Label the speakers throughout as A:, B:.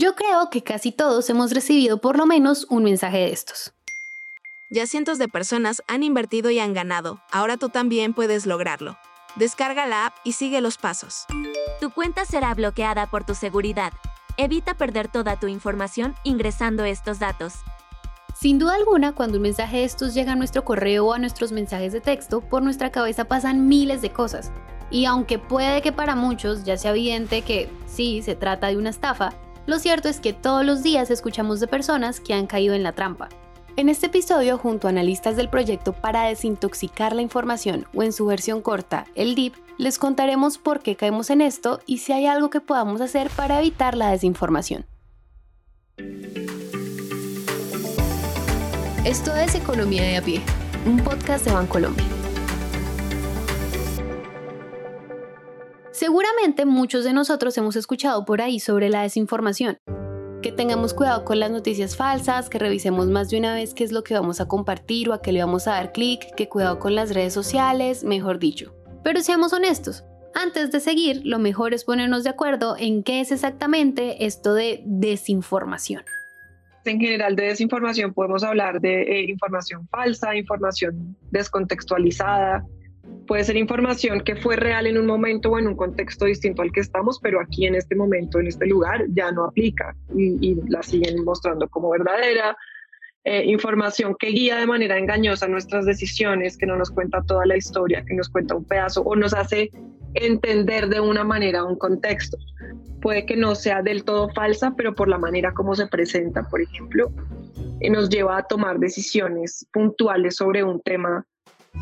A: Yo creo que casi todos hemos recibido por lo menos un mensaje de estos.
B: Ya cientos de personas han invertido y han ganado. Ahora tú también puedes lograrlo. Descarga la app y sigue los pasos.
C: Tu cuenta será bloqueada por tu seguridad. Evita perder toda tu información ingresando estos datos.
A: Sin duda alguna, cuando un mensaje de estos llega a nuestro correo o a nuestros mensajes de texto, por nuestra cabeza pasan miles de cosas. Y aunque puede que para muchos ya sea evidente que sí, se trata de una estafa, lo cierto es que todos los días escuchamos de personas que han caído en la trampa. En este episodio, junto a analistas del proyecto para desintoxicar la información o en su versión corta, el DIP, les contaremos por qué caemos en esto y si hay algo que podamos hacer para evitar la desinformación. Esto es Economía de a pie, un podcast de Bancolombia. Seguramente muchos de nosotros hemos escuchado por ahí sobre la desinformación. Que tengamos cuidado con las noticias falsas, que revisemos más de una vez qué es lo que vamos a compartir o a qué le vamos a dar clic, que cuidado con las redes sociales, mejor dicho. Pero seamos honestos, antes de seguir, lo mejor es ponernos de acuerdo en qué es exactamente esto de desinformación.
D: En general de desinformación podemos hablar de eh, información falsa, información descontextualizada, puede ser información que fue real en un momento o en un contexto distinto al que estamos, pero aquí en este momento, en este lugar, ya no aplica y, la siguen mostrando como verdadera. Eh, información que guía de manera engañosa nuestras decisiones, que no nos cuenta toda la historia, que nos cuenta un pedazo o nos hace entender de una manera un contexto. Puede que no sea del todo falsa, pero por la manera como se presenta, por ejemplo, eh, nos lleva a tomar decisiones puntuales sobre un tema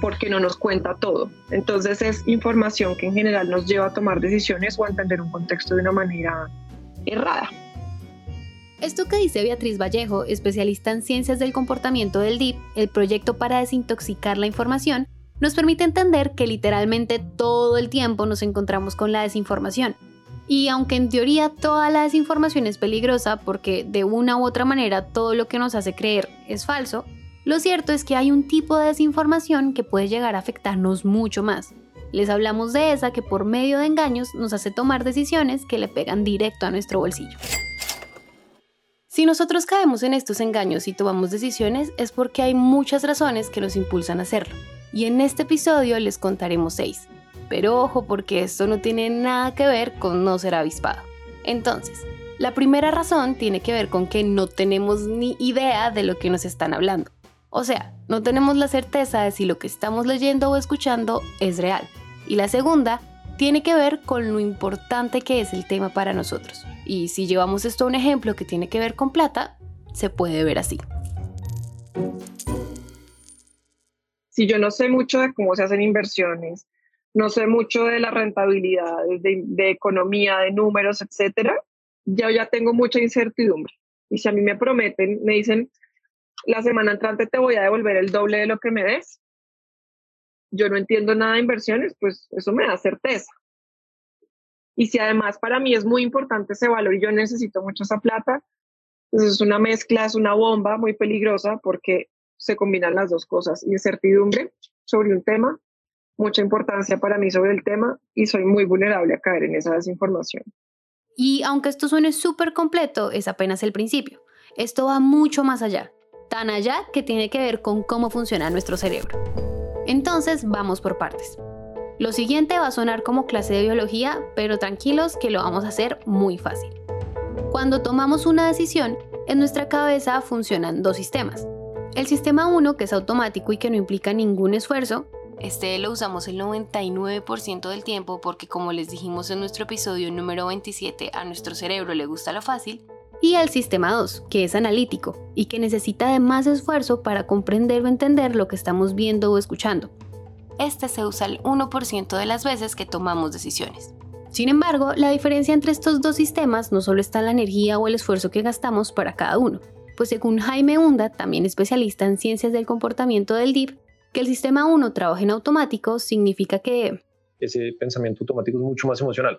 D: porque no nos cuenta todo. Entonces es información que en general nos lleva a tomar decisiones o a entender un contexto de una manera errada.
A: Esto que dice Beatriz Vallejo, especialista en ciencias del comportamiento del DIP, el proyecto para desintoxicar la información, nos permite entender que literalmente todo el tiempo nos encontramos con la desinformación. Y aunque en teoría toda la desinformación es peligrosa porque de una u otra manera todo lo que nos hace creer es falso, lo cierto es que hay un tipo de desinformación que puede llegar a afectarnos mucho más. Les hablamos de esa que por medio de engaños nos hace tomar decisiones que le pegan directo a nuestro bolsillo. Si nosotros caemos en estos engaños y tomamos decisiones es porque hay muchas razones que nos impulsan a hacerlo. Y en este episodio les contaremos seis. Pero ojo porque esto no tiene nada que ver con no ser avispado. Entonces, la primera razón tiene que ver con que no tenemos ni idea de lo que nos están hablando. O sea, no tenemos la certeza de si lo que estamos leyendo o escuchando es real. Y la segunda tiene que ver con lo importante que es el tema para nosotros. Y si llevamos esto a un ejemplo que tiene que ver con plata, se puede ver así.
D: Si yo no sé mucho de cómo se hacen inversiones, no sé mucho de la rentabilidad, de, economía, de números, etcétera, yo ya tengo mucha incertidumbre. Y si a mí me prometen, me dicen, la semana entrante te voy a devolver el doble de lo que me des. Yo no entiendo nada de inversiones, pues eso me da certeza. Y si además para mí es muy importante ese valor y yo necesito mucho esa plata, pues es una mezcla, es una bomba muy peligrosa porque se combinan las dos cosas, incertidumbre sobre un tema, mucha importancia para mí sobre el tema y soy muy vulnerable a caer en esa desinformación.
A: Y aunque esto suene súper completo, es apenas el principio. Esto va mucho más allá tan allá que tiene que ver con cómo funciona nuestro cerebro. Entonces, vamos por partes. Lo siguiente va a sonar como clase de biología, pero tranquilos que lo vamos a hacer muy fácil. Cuando tomamos una decisión, en nuestra cabeza funcionan dos sistemas. El sistema 1, que es automático y que no implica ningún esfuerzo, este lo usamos el 99% del tiempo porque como les dijimos en nuestro episodio número 27, a nuestro cerebro le gusta lo fácil, y el sistema 2, que es analítico y que necesita de más esfuerzo para comprender o entender lo que estamos viendo o escuchando. Este se usa el 1% de las veces que tomamos decisiones. Sin embargo, la diferencia entre estos dos sistemas no solo está en la energía o el esfuerzo que gastamos para cada uno, pues según Jaime Hunda, también especialista en ciencias del comportamiento del DIP, que el sistema 1 trabaje en automático significa que...
E: Ese pensamiento automático es mucho más emocional.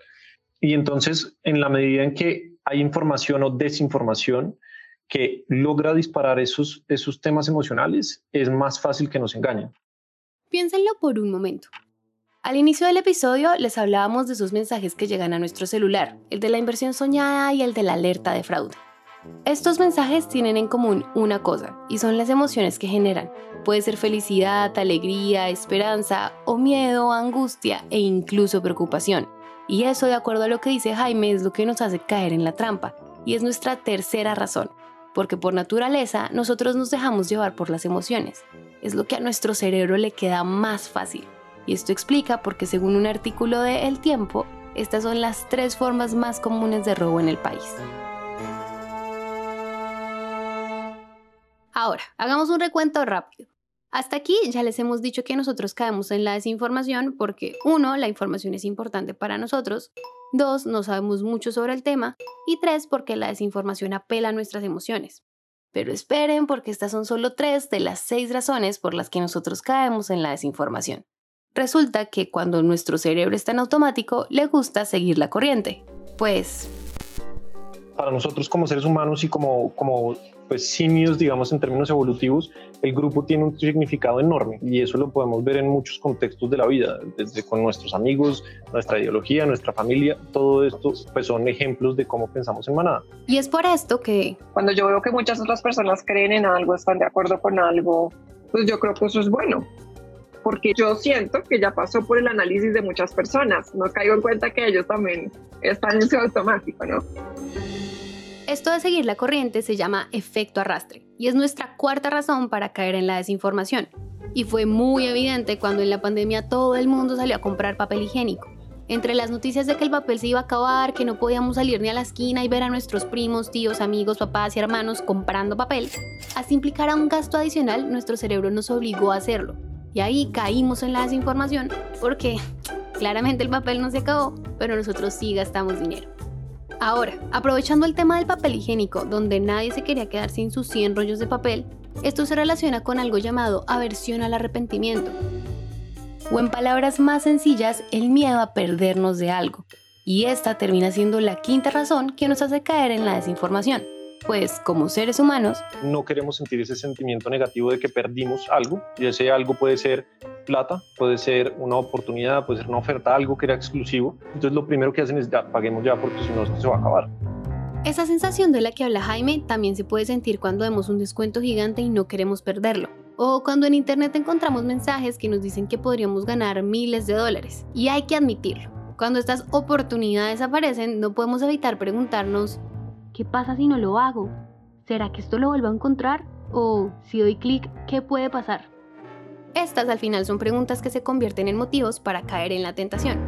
E: Y entonces, en la medida en que hay información o desinformación que logra disparar esos, esos temas emocionales, es más fácil que nos engañen.
A: Piénsenlo por un momento. Al inicio del episodio les hablábamos de esos mensajes que llegan a nuestro celular, el de la inversión soñada y el de la alerta de fraude. Estos mensajes tienen en común una cosa, y son las emociones que generan. Puede ser felicidad, alegría, esperanza, o miedo, angustia e incluso preocupación. Y eso, de acuerdo a lo que dice Jaime, es lo que nos hace caer en la trampa, y es nuestra tercera razón, porque por naturaleza nosotros nos dejamos llevar por las emociones. Es lo que a nuestro cerebro le queda más fácil. Y esto explica por qué según un artículo de El Tiempo, estas son las tres formas más comunes de robo en el país. Ahora, hagamos un recuento rápido. Hasta aquí ya les hemos dicho que nosotros caemos en la desinformación porque, uno, la información es importante para nosotros, dos, no sabemos mucho sobre el tema, y tres, porque la desinformación apela a nuestras emociones. Pero esperen porque estas son solo tres de las seis razones por las que nosotros caemos en la desinformación. Resulta que cuando nuestro cerebro está en automático, le gusta seguir la corriente. Pues...
E: Para nosotros como seres humanos y como, como pues simios, digamos, en términos evolutivos, el grupo tiene un significado enorme y eso lo podemos ver en muchos contextos de la vida, desde con nuestros amigos, nuestra ideología, nuestra familia, todo esto pues son ejemplos de cómo pensamos en manada.
A: Y es por esto que...
D: Cuando yo veo que muchas otras personas creen en algo, están de acuerdo con algo, pues yo creo que eso es bueno porque yo siento que ya pasó por el análisis de muchas personas. No caigo en cuenta que ellos también están en su automático, ¿no?
A: Esto de seguir la corriente se llama efecto arrastre y es nuestra cuarta razón para caer en la desinformación. Y fue muy evidente cuando en la pandemia todo el mundo salió a comprar papel higiénico. Entre las noticias de que el papel se iba a acabar, que no podíamos salir ni a la esquina y ver a nuestros primos, tíos, amigos, papás y hermanos comprando papel, hasta implicar a un gasto adicional, nuestro cerebro nos obligó a hacerlo. Y ahí caímos en la desinformación porque claramente el papel no se acabó, pero nosotros sí gastamos dinero. Ahora, aprovechando el tema del papel higiénico, donde nadie se quería quedar sin sus 100 rollos de papel, esto se relaciona con algo llamado aversión al arrepentimiento. O en palabras más sencillas, el miedo a perdernos de algo. Y esta termina siendo la quinta razón que nos hace caer en la desinformación pues como seres humanos
E: no queremos sentir ese sentimiento negativo de que perdimos algo y ese algo puede ser plata, puede ser una oportunidad, puede ser una oferta, algo que era exclusivo. Entonces lo primero que hacen es ya, paguemos ya porque si no esto se va a acabar.
A: Esa sensación de la que habla Jaime también se puede sentir cuando vemos un descuento gigante y no queremos perderlo. O cuando en internet encontramos mensajes que nos dicen que podríamos ganar miles de dólares. Y hay que admitirlo. Cuando estas oportunidades aparecen, no podemos evitar preguntarnos ¿Qué pasa si no lo hago? ¿Será que esto lo vuelvo a encontrar? ¿O si doy clic, qué puede pasar? Estas al final son preguntas que se convierten en motivos para caer en la tentación.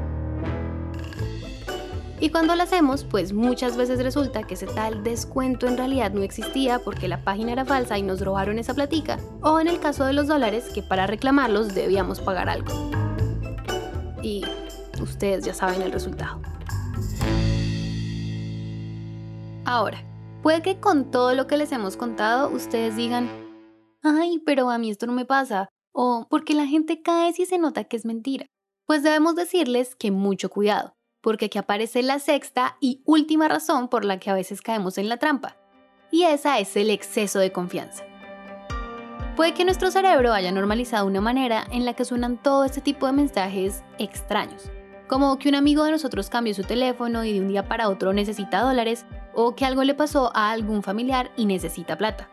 A: Y cuando lo hacemos, pues muchas veces resulta que ese tal descuento en realidad no existía porque la página era falsa y nos robaron esa platica. O en el caso de los dólares, que para reclamarlos debíamos pagar algo. Y ustedes ya saben el resultado. Ahora, puede que con todo lo que les hemos contado ustedes digan, ay, pero a mí esto no me pasa, o porque la gente cae si se nota que es mentira. Pues debemos decirles que mucho cuidado, porque aquí aparece la sexta y última razón por la que a veces caemos en la trampa, y esa es el exceso de confianza. Puede que nuestro cerebro haya normalizado una manera en la que suenan todo este tipo de mensajes extraños, como que un amigo de nosotros cambió su teléfono y de un día para otro necesita dólares, o que algo le pasó a algún familiar y necesita plata.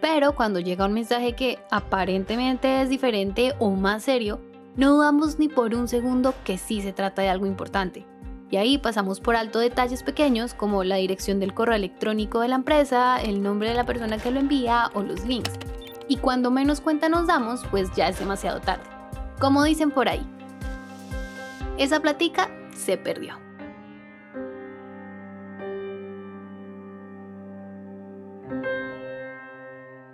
A: Pero cuando llega un mensaje que aparentemente es diferente o más serio, no dudamos ni por un segundo que sí se trata de algo importante. Y ahí pasamos por alto detalles pequeños como la dirección del correo electrónico de la empresa, el nombre de la persona que lo envía o los links. Y cuando menos cuenta nos damos, pues ya es demasiado tarde. Como dicen por ahí, esa platica se perdió.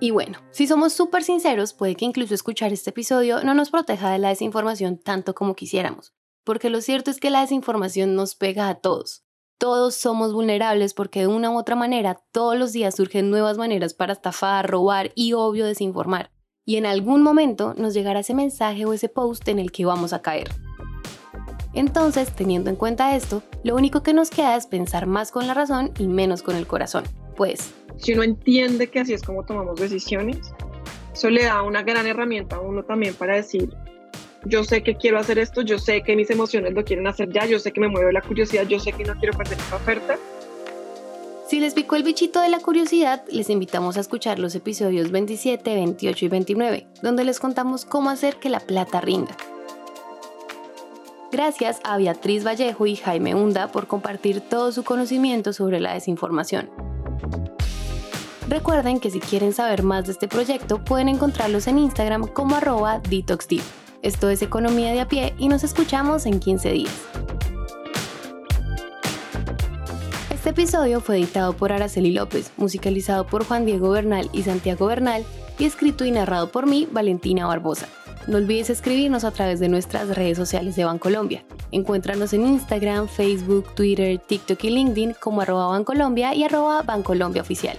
A: Y bueno, si somos súper sinceros, puede que incluso escuchar este episodio no nos proteja de la desinformación tanto como quisiéramos, porque lo cierto es que la desinformación nos pega a todos. Todos somos vulnerables porque de una u otra manera todos los días surgen nuevas maneras para estafar, robar y obvio desinformar. Y en algún momento nos llegará ese mensaje o ese post en el que vamos a caer. Entonces, teniendo en cuenta esto, lo único que nos queda es pensar más con la razón y menos con el corazón. Pues,
D: si uno entiende que así es como tomamos decisiones, eso le da una gran herramienta a uno también para decir, yo sé que quiero hacer esto, yo sé que mis emociones lo quieren hacer ya, yo sé que me mueve la curiosidad, yo sé que no quiero perder esta oferta.
A: Si les picó el bichito de la curiosidad, les invitamos a escuchar los episodios 27, 28 y 29, donde les contamos cómo hacer que la plata rinda. Gracias a Beatriz Vallejo y Jaime Hunda por compartir todo su conocimiento sobre la desinformación. Recuerden que si quieren saber más de este proyecto pueden encontrarlos en Instagram como arroba detoxtip. Esto es Economía de a pie y nos escuchamos en 15 días. Este episodio fue editado por Araceli López, musicalizado por Juan Diego Bernal y Santiago Bernal y escrito y narrado por mí, Valentina Barbosa. No olvides escribirnos a través de nuestras redes sociales de Bancolombia. Encuéntranos en Instagram, Facebook, Twitter, TikTok y LinkedIn como arroba Bancolombia y arroba Bancolombia Oficial.